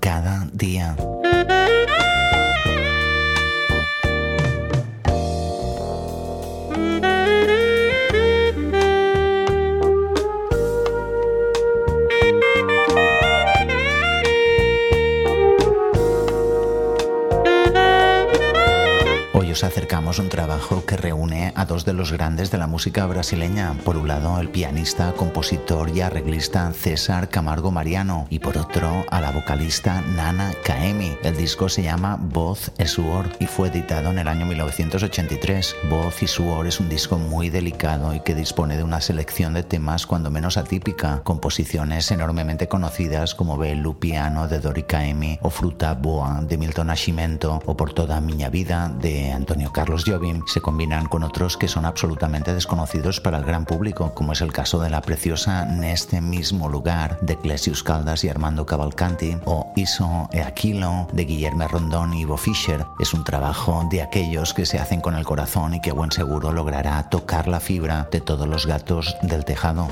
cada día. Acercamos un trabajo que reúne a dos de los grandes de la música brasileña. Por un lado, el pianista, compositor y arreglista César Camargo Mariano y por otro, a la vocalista Nana Kaemi. El disco se llama Voz e Suor y fue editado en el año 1983. Voz y Suor es un disco muy delicado y que dispone de una selección de temas cuando menos atípica, composiciones enormemente conocidas como Bellu Piano de Dori Kaemi o Fruta Boa de Milton Nascimento o Por toda miña vida de Antonio Antonio Carlos Jobim se combinan con otros que son absolutamente desconocidos para el gran público, como es el caso de la preciosa Neste mismo lugar de Clesius Caldas y Armando Cavalcanti o Iso e Aquilo de Guillermo Rondón y Ivo Fischer. Es un trabajo de aquellos que se hacen con el corazón y que buen seguro logrará tocar la fibra de todos los gatos del tejado.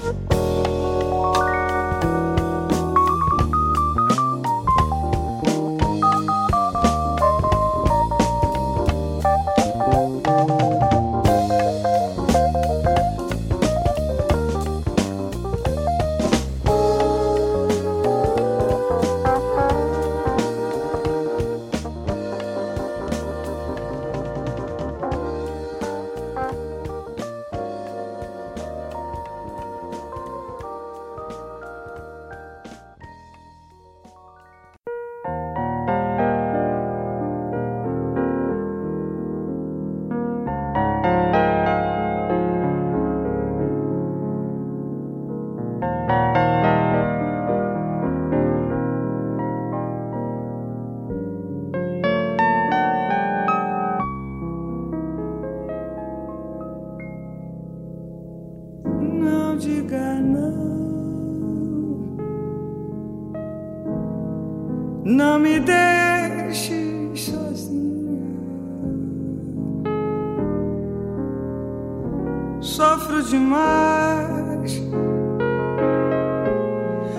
sofro demais,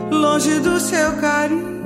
longe do seu carinho.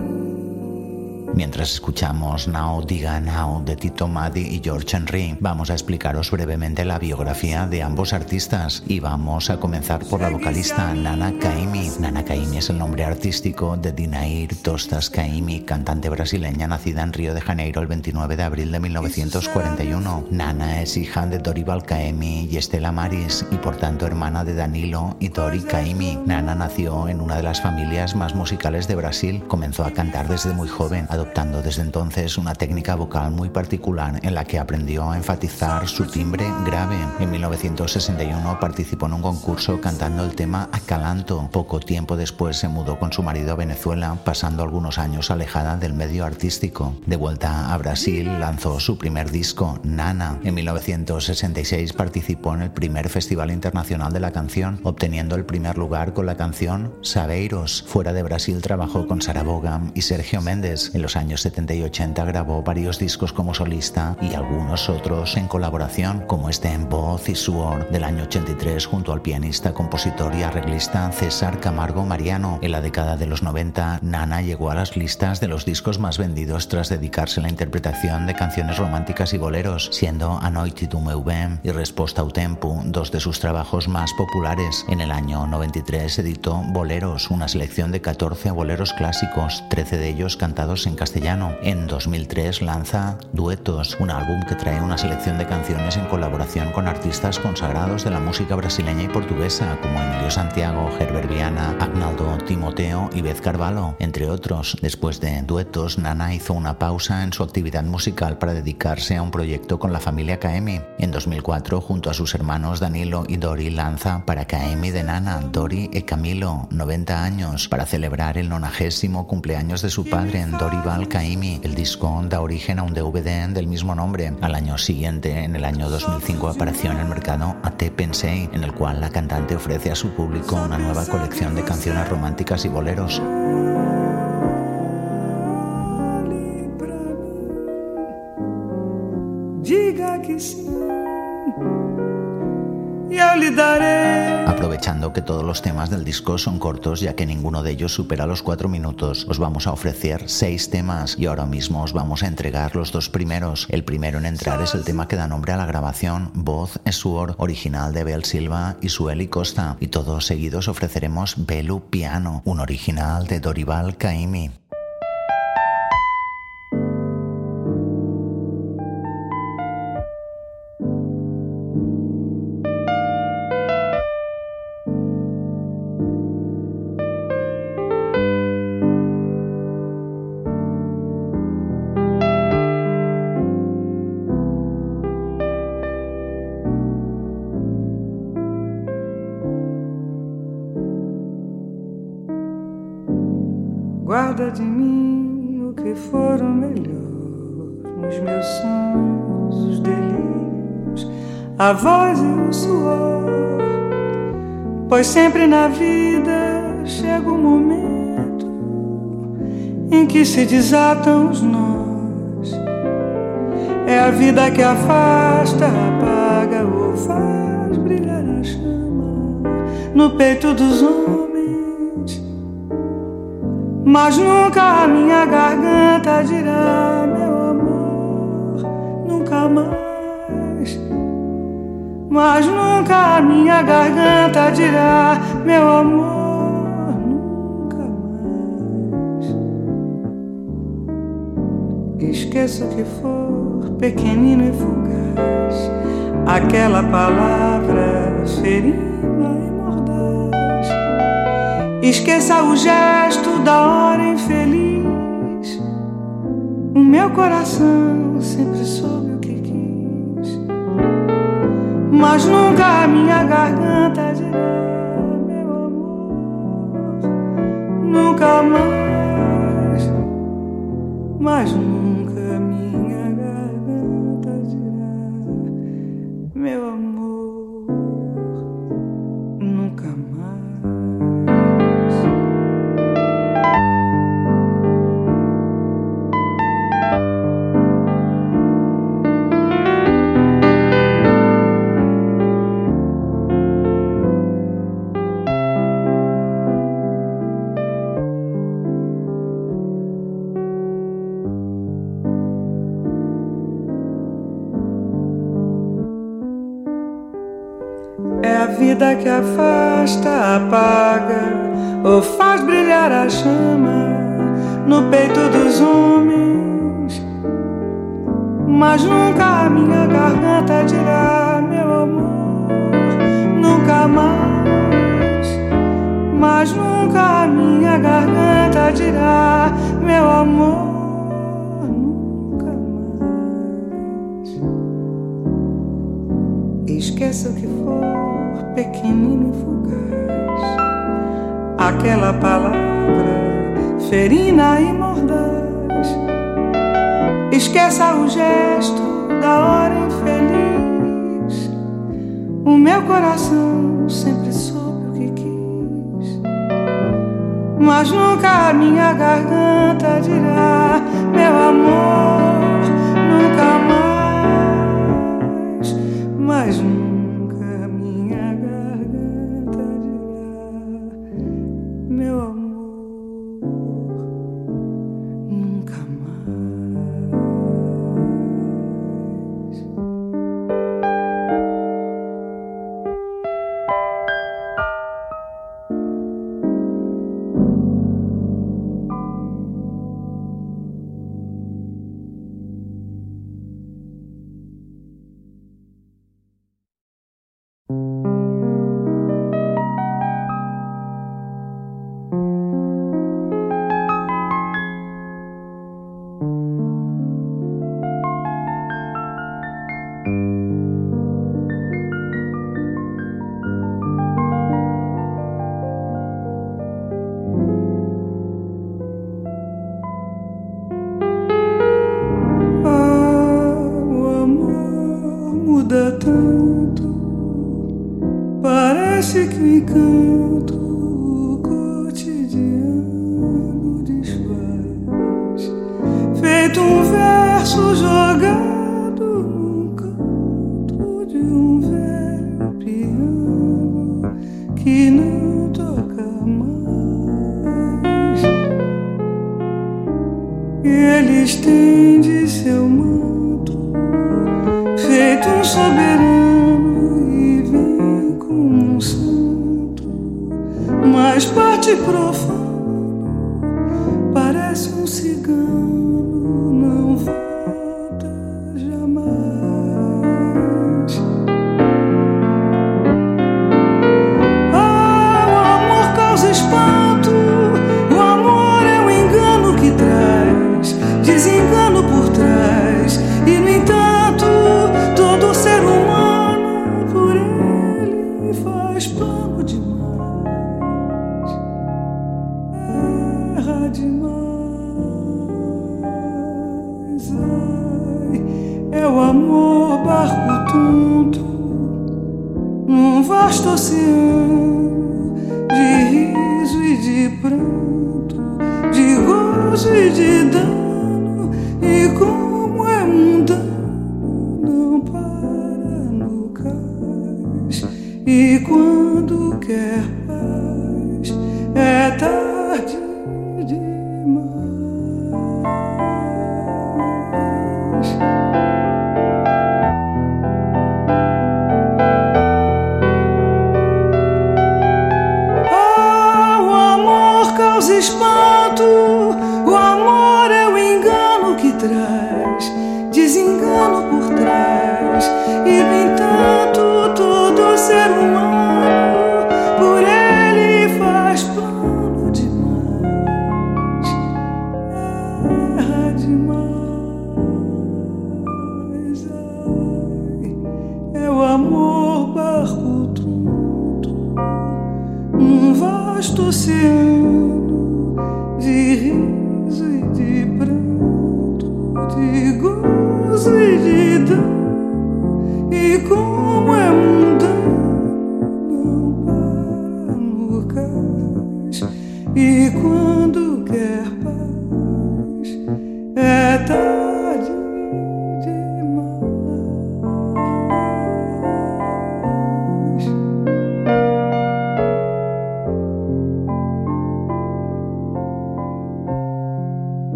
Escuchamos Now Diga Now de Tito Maddy y George Henry, vamos a explicaros brevemente la biografía de ambos artistas y vamos a comenzar por la vocalista Nana Kaimi. Nana Kaimi es el nombre artístico de Dinair Tostas Kaimi, cantante brasileña nacida en Río de Janeiro el 29 de abril de 1941. Nana es hija de Dorival Kaimi y Estela Maris y por tanto hermana de Danilo y Dori Kaimi. Nana nació en una de las familias más musicales de Brasil, comenzó a cantar desde muy joven, adoptando desde entonces una técnica vocal muy particular en la que aprendió a enfatizar su timbre grave. En 1961 participó en un concurso cantando el tema Acalanto. Poco tiempo después se mudó con su marido a Venezuela, pasando algunos años alejada del medio artístico. De vuelta a Brasil, lanzó su primer disco, Nana. En 1966 participó en el primer Festival Internacional de la Canción, obteniendo el primer lugar con la canción Sabeiros. Fuera de Brasil trabajó con Sarah Vaughan y Sergio Méndez. En los años 70 y 80 grabó varios discos como solista y algunos otros en colaboración, como este en voz y suor del año 83 junto al pianista, compositor y arreglista César Camargo Mariano. En la década de los 90, Nana llegó a las listas de los discos más vendidos tras dedicarse a la interpretación de canciones románticas y boleros, siendo Anoiti tu meu bem y Resposta au tempo dos de sus trabajos más populares. En el año 93 editó Boleros, una selección de 14 boleros clásicos, 13 de ellos cantados en castellano. En 2003 lanza Duetos, un álbum que trae una selección de canciones en colaboración con artistas consagrados de la música brasileña y portuguesa, como Emilio Santiago, Herbert Viana, Agnaldo Timoteo y Beth Carvalho, entre otros. Después de Duetos, Nana hizo una pausa en su actividad musical para dedicarse a un proyecto con la familia Kaemi. En 2004, junto a sus hermanos Danilo y Dori, lanza para Kaemi de Nana, Dori e Camilo, 90 años, para celebrar el nonagésimo cumpleaños de su padre, Dorival El disco da origen a un DVD del mismo nombre. Al año siguiente, en el año 2005, apareció en el mercado A.T. Pensei, en el cual la cantante ofrece a su público una nueva colección de canciones románticas y boleros. Diga que Aprovechando que todos los temas del disco son cortos, ya que ninguno de ellos supera los cuatro minutos, os vamos a ofrecer seis temas y ahora mismo os vamos a entregar los dos primeros. El primero en entrar es el tema que da nombre a la grabación, Voz Suor, original de Bel Silva y Sueli Costa, y todos seguidos ofreceremos Belu Piano, un original de Dorival Caimi. Guarda de mim o que for o melhor nos meus sonhos, os delírios, a voz e o suor. Pois sempre na vida chega um momento em que se desatam os nós. É a vida que afasta, apaga ou faz brilhar a chama no peito dos homens mas nunca a minha garganta dirá, meu amor, nunca mais. Mas nunca a minha garganta dirá, meu amor, nunca mais. Esqueça que for pequenino e fugaz, aquela palavra ferida Esqueça o gesto da hora infeliz. O meu coração sempre soube o que quis, mas nunca a minha garganta dirá, meu amor, nunca mais, mas nunca vida que afasta, apaga ou faz brilhar a chama no peito dos homens. Mas nunca a minha garganta dirá, meu amor, nunca mais. Mas nunca a minha garganta dirá, meu amor, nunca mais. Esqueça o que for pequenino e fugaz. Aquela palavra ferina e mordaz. Esqueça o gesto da hora infeliz. O meu coração sempre soube o que quis. Mas nunca a minha garganta dirá, meu amor, circuit que toi. see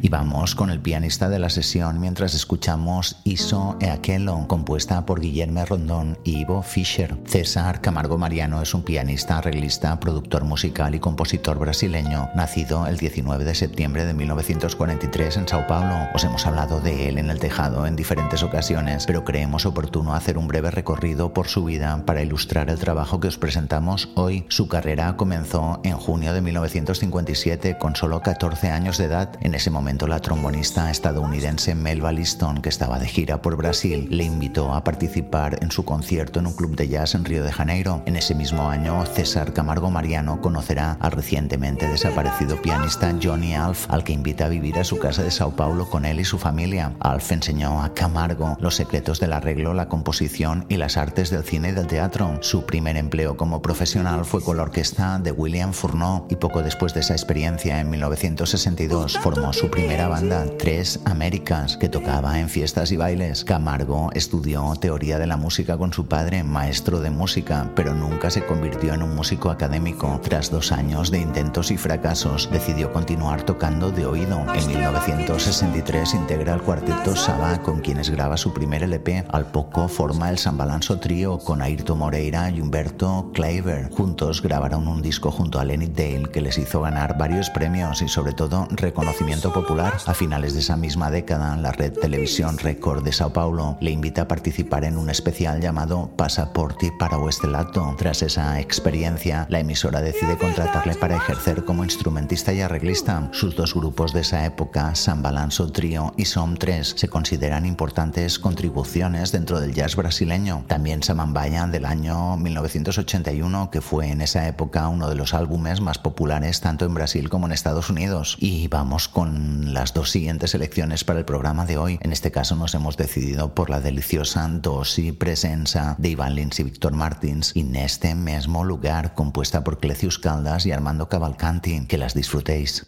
Y vamos con el pianista de la sesión mientras escuchamos Iso e Aquelo, compuesta por Guillermo Rondón y Ivo Fischer. César Camargo Mariano es un pianista, arreglista, productor musical y compositor brasileño, nacido el 19 de septiembre de 1943 en Sao Paulo. Os hemos hablado de él en el tejado en diferentes ocasiones, pero creemos oportuno hacer un breve recorrido por su vida para ilustrar el trabajo que os presentamos hoy. Su carrera comenzó en junio de 1957 con solo 14 años de edad. En ese momento la trombonista estadounidense Melba Liston, que estaba de gira por Brasil, le invitó a participar en su concierto en un club de jazz en Río de Janeiro. En ese mismo año, César Camargo Mariano conocerá al recientemente desaparecido pianista Johnny Alf, al que invita a vivir a su casa de Sao Paulo con él y su familia. Alf enseñó a Camargo los secretos del arreglo, la composición y las artes del cine y del teatro. Su primer empleo como profesional fue con la orquesta de William Fourneau y poco después de esa experiencia, en 1962, formó su primera banda, Tres Américas, que tocaba en fiestas y bailes. Camargo estudió teoría de la música con su padre, maestro de música, pero nunca se convirtió en un músico académico. Tras dos años de intentos y fracasos, decidió continuar tocando de oído. En 1963 integra el cuarteto Saba, con quienes graba su primer LP. Al poco forma el San Balanzo Trío con Ayrton Moreira y Humberto Kleiber. Juntos grabaron un disco junto a Lenny Dale que les hizo ganar varios premios y sobre todo reconocimiento popular lugar. A finales de esa misma década, la red Televisión Record de Sao Paulo le invita a participar en un especial llamado Pasaporte para o Estelato. Tras esa experiencia, la emisora decide contratarle para ejercer como instrumentista y arreglista. Sus dos grupos de esa época, San Balanzo Trio y Som 3, se consideran importantes contribuciones dentro del jazz brasileño. También Samambaya del año 1981, que fue en esa época uno de los álbumes más populares tanto en Brasil como en Estados Unidos. Y vamos con las dos siguientes elecciones para el programa de hoy. En este caso nos hemos decidido por la deliciosa dosi presencia de Iván Lins y Víctor Martins en este mismo lugar, compuesta por Clecius Caldas y Armando Cavalcanti. Que las disfrutéis.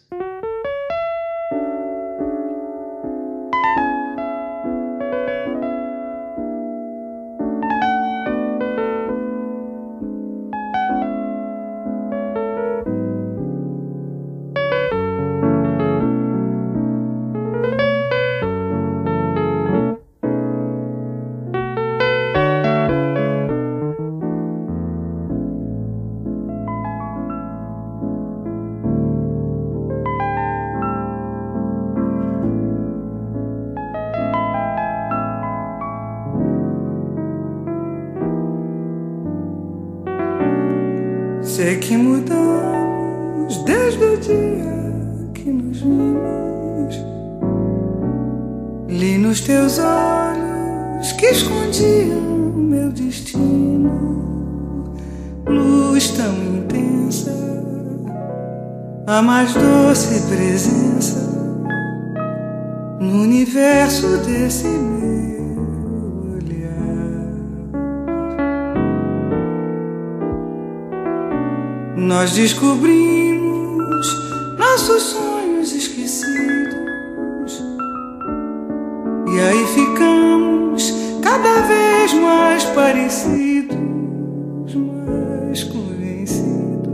Que escondiam meu destino. Luz tão intensa, a mais doce presença no universo desse Nós descobrimos nossos sonhos parecidos, mais convencidos.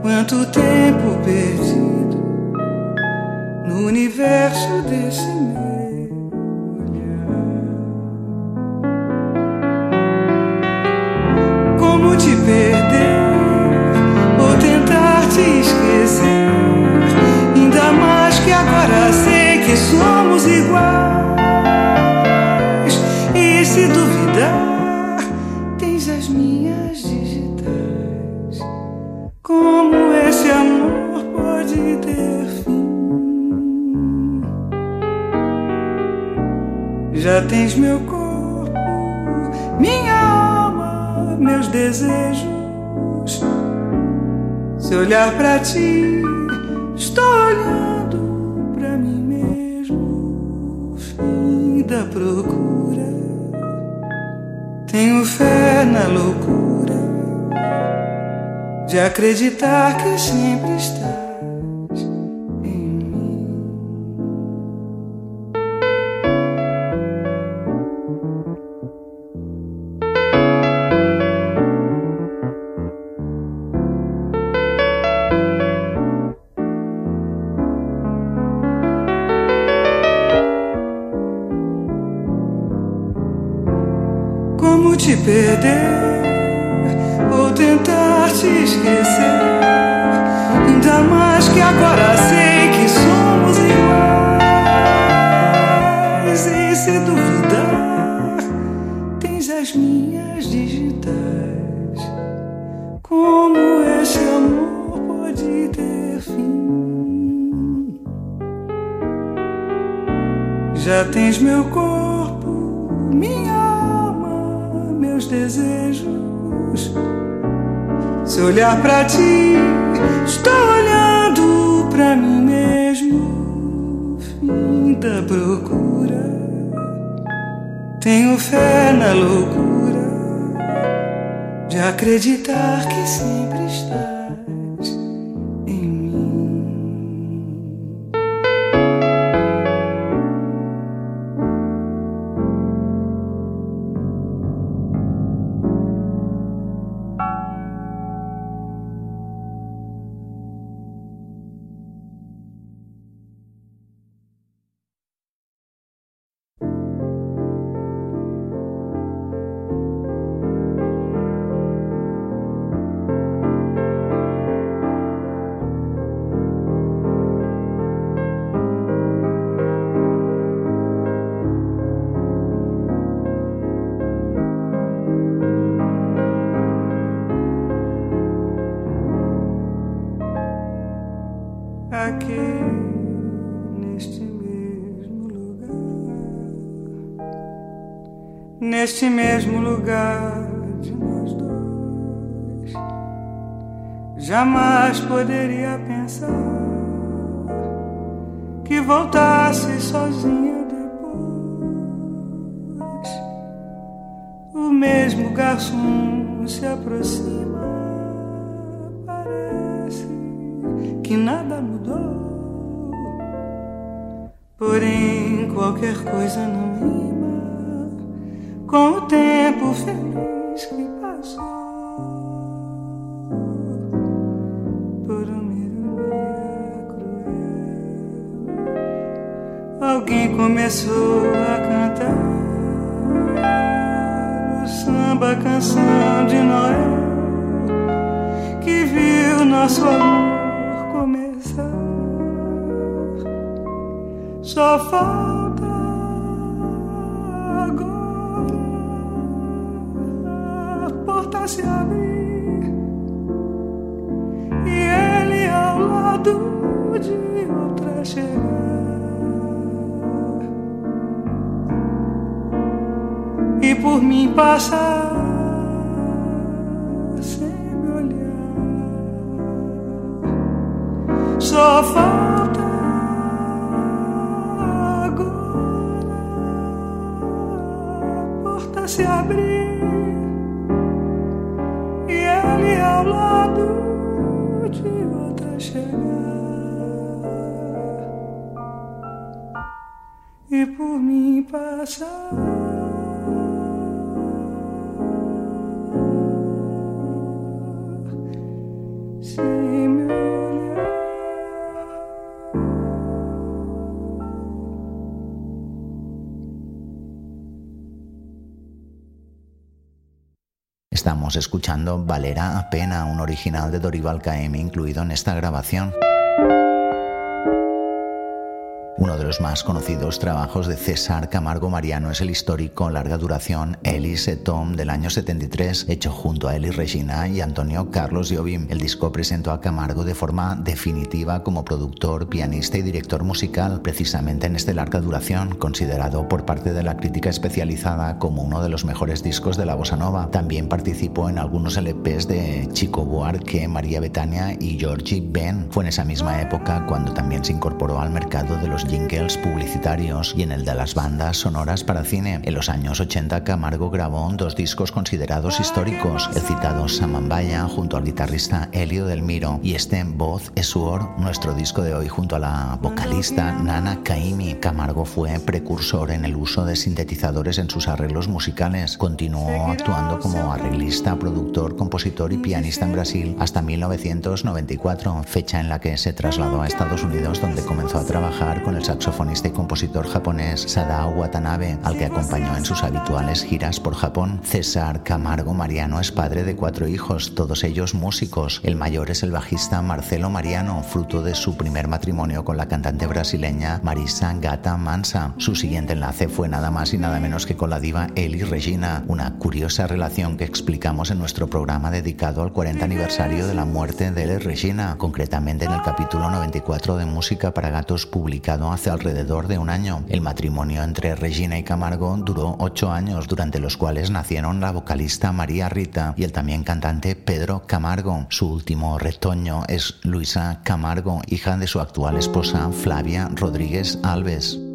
Quanto tempo perdido no universo desse meu. Meu corpo, minha alma, meus desejos se olhar para ti, estou olhando para mim mesmo. Fim da procura. Tenho fé na loucura de acreditar que sempre está. te esquecer. Ainda mais que agora sei que somos iguais. E se duvidar, tens as minhas digitais. Como esse amor pode ter fim? Já tens meu corpo. Se olhar para ti, estou olhando para mim mesmo. Muita procura, tenho fé na loucura de acreditar que sempre está. Neste mesmo lugar de nós dois. Jamais poderia pensar que voltasse sozinha depois. O mesmo garçom se aproxima, parece que nada mudou. Porém, qualquer coisa não rima com o tempo feliz que passou. Por ironia cruel, alguém começou a cantar o samba canção de Noel que viu nosso amor começar. Só falta se abrir e ele ao lado de outra chegar. E por mim passar sem me olhar. Só falta Estamos escuchando Valera Pena, un original de Dorival KM incluido en esta grabación. Uno de los más conocidos trabajos de César Camargo Mariano es el histórico larga duración Elise Tom del año 73, hecho junto a Eli Regina y Antonio Carlos Jobim. El disco presentó a Camargo de forma definitiva como productor, pianista y director musical, precisamente en este larga duración, considerado por parte de la crítica especializada como uno de los mejores discos de la bossa nova. También participó en algunos LPs de Chico Buarque, María Betania y Georgie Ben. Fue en esa misma época cuando también se incorporó al mercado de los jingles publicitarios y en el de las bandas sonoras para cine. En los años 80 Camargo grabó dos discos considerados históricos, el citado Samambaya junto al guitarrista Helio del Miro y este Voz es Suor, nuestro disco de hoy junto a la vocalista Nana Kaimi. Camargo fue precursor en el uso de sintetizadores en sus arreglos musicales. Continuó actuando como arreglista, productor, compositor y pianista en Brasil hasta 1994, fecha en la que se trasladó a Estados Unidos donde comenzó a trabajar con el saxofonista y compositor japonés Sadao Watanabe, al que acompañó en sus habituales giras por Japón. César Camargo Mariano es padre de cuatro hijos, todos ellos músicos. El mayor es el bajista Marcelo Mariano, fruto de su primer matrimonio con la cantante brasileña Marisa Gata Mansa. Su siguiente enlace fue nada más y nada menos que con la diva Eli Regina, una curiosa relación que explicamos en nuestro programa dedicado al 40 aniversario de la muerte de Eli Regina, concretamente en el capítulo 94 de Música para Gatos publicado hace alrededor de un año. El matrimonio entre Regina y Camargo duró ocho años, durante los cuales nacieron la vocalista María Rita y el también cantante Pedro Camargo. Su último retoño es Luisa Camargo, hija de su actual esposa Flavia Rodríguez Alves.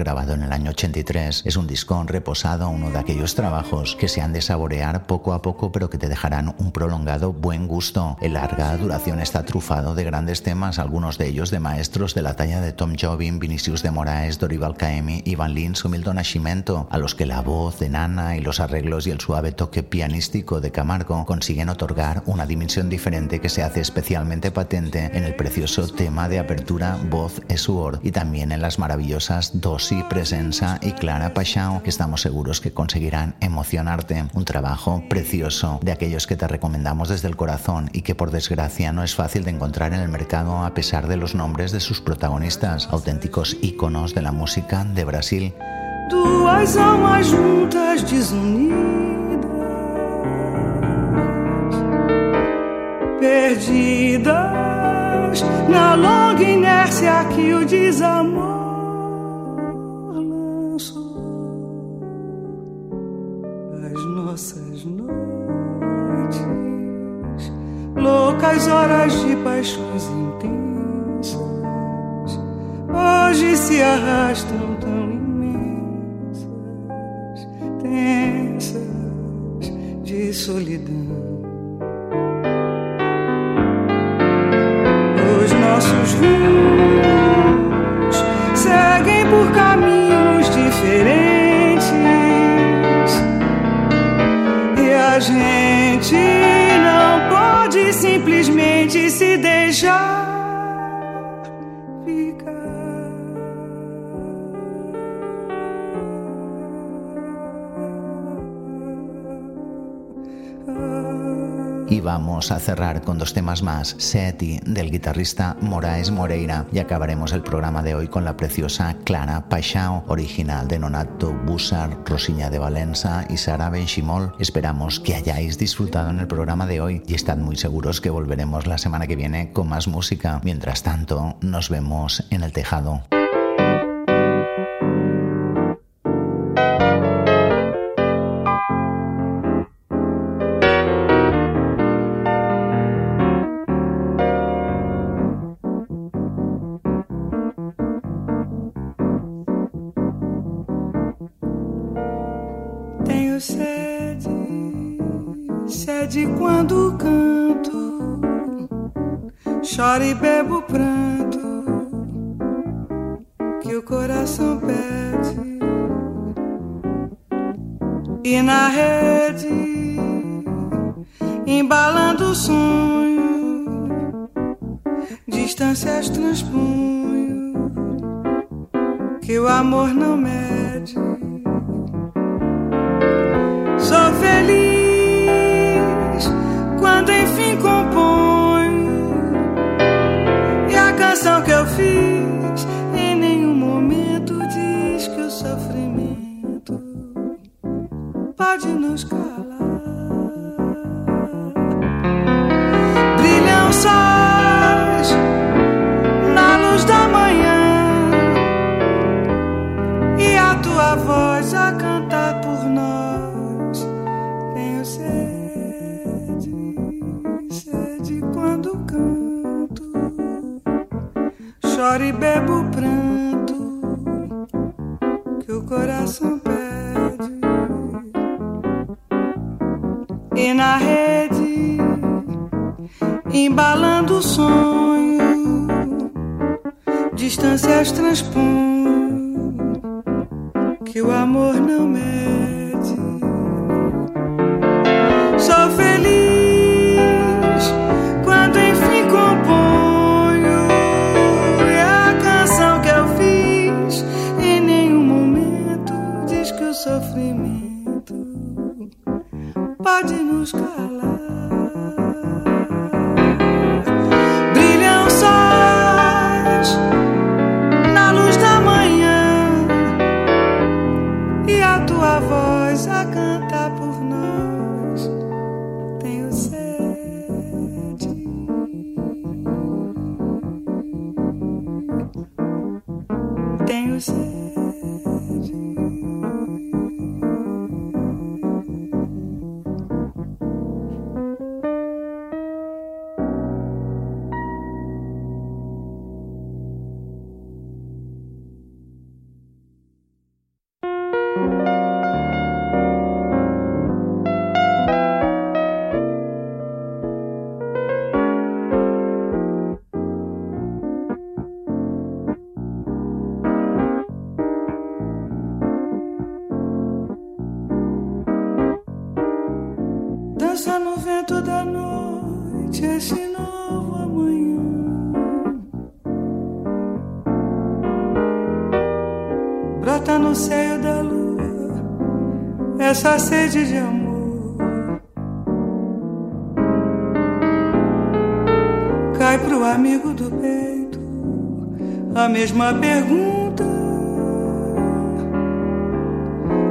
Grabado en el año 83, es un disco reposado, uno de aquellos trabajos que se han de saborear poco a poco, pero que te dejarán un prolongado buen gusto. El larga duración está trufado de grandes temas, algunos de ellos de maestros de la talla de Tom Jobim, Vinicius de Moraes, Dorival Caemi, Ivan Lins o Milton Nascimento, a los que la voz de Nana y los arreglos y el suave toque pianístico de Camargo consiguen otorgar una dimensión diferente que se hace especialmente patente en el precioso tema de apertura Voz Esor y también en las maravillosas Dosi Presenza y Clara Pachao, que estamos seguros que conseguirán emocionarte. Un trabajo precioso de aquellos que te recomendamos desde el corazón y que por desgracia no es fácil de encontrar en el mercado a pesar de los nombres de sus protagonistas, auténticos íconos de la música de Brasil. Duas almas juntas perdidas na longa inércia que o desamor loucas horas de paixões intensas, hoje se arrastam tão imensas, tensas de solidão. nossos rumos vamos a cerrar con dos temas más, Seti del guitarrista Moraes Moreira y acabaremos el programa de hoy con la preciosa Clara Paixao, original de Nonato Bussar, Rosiña de Valenza y Sara Benchimol. Esperamos que hayáis disfrutado en el programa de hoy y estad muy seguros que volveremos la semana que viene con más música. Mientras tanto, nos vemos en el tejado. pode nos calar. Brilha o sol. distâncias transpõe que o amor não mede. Sou feliz quando enfim componho e a canção que eu fiz em nenhum momento diz que o sofrimento pode nos calar. vento da noite, esse novo amanhã. Brota no seio da lua essa sede de amor. Cai pro amigo do peito a mesma pergunta: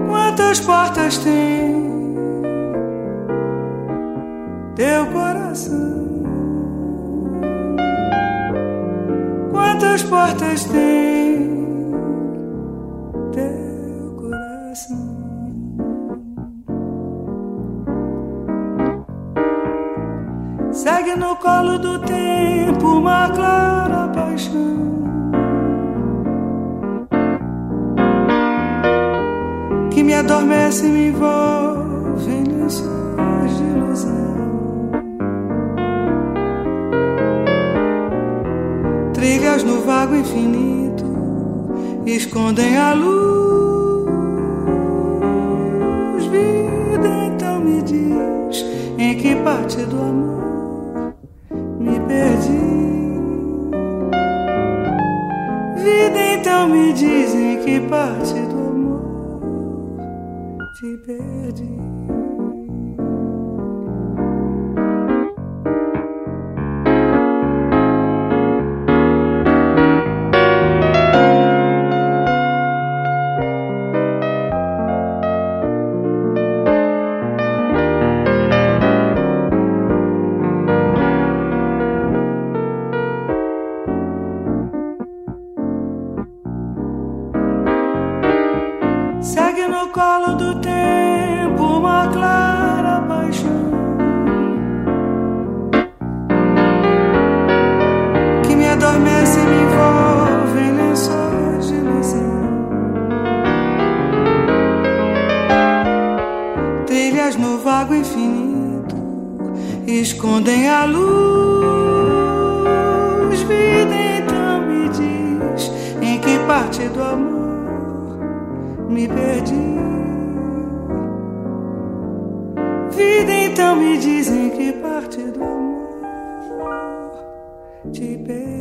Quantas portas tem? Teu coração? Quantas portas tem? Segue no colo do tempo uma clara paixão. Que me adormece e me envolve No vago infinito escondem a luz. Vida, então me diz em que parte do amor Vida, então me dizem que parte do amor te perdi. adormecem me envolvem lençóis de ilusão. Trilhas no vago infinito escondem a luz. Vida então me diz em que parte do amor me perdi. Vida então me diz em que parte do amor te perdi.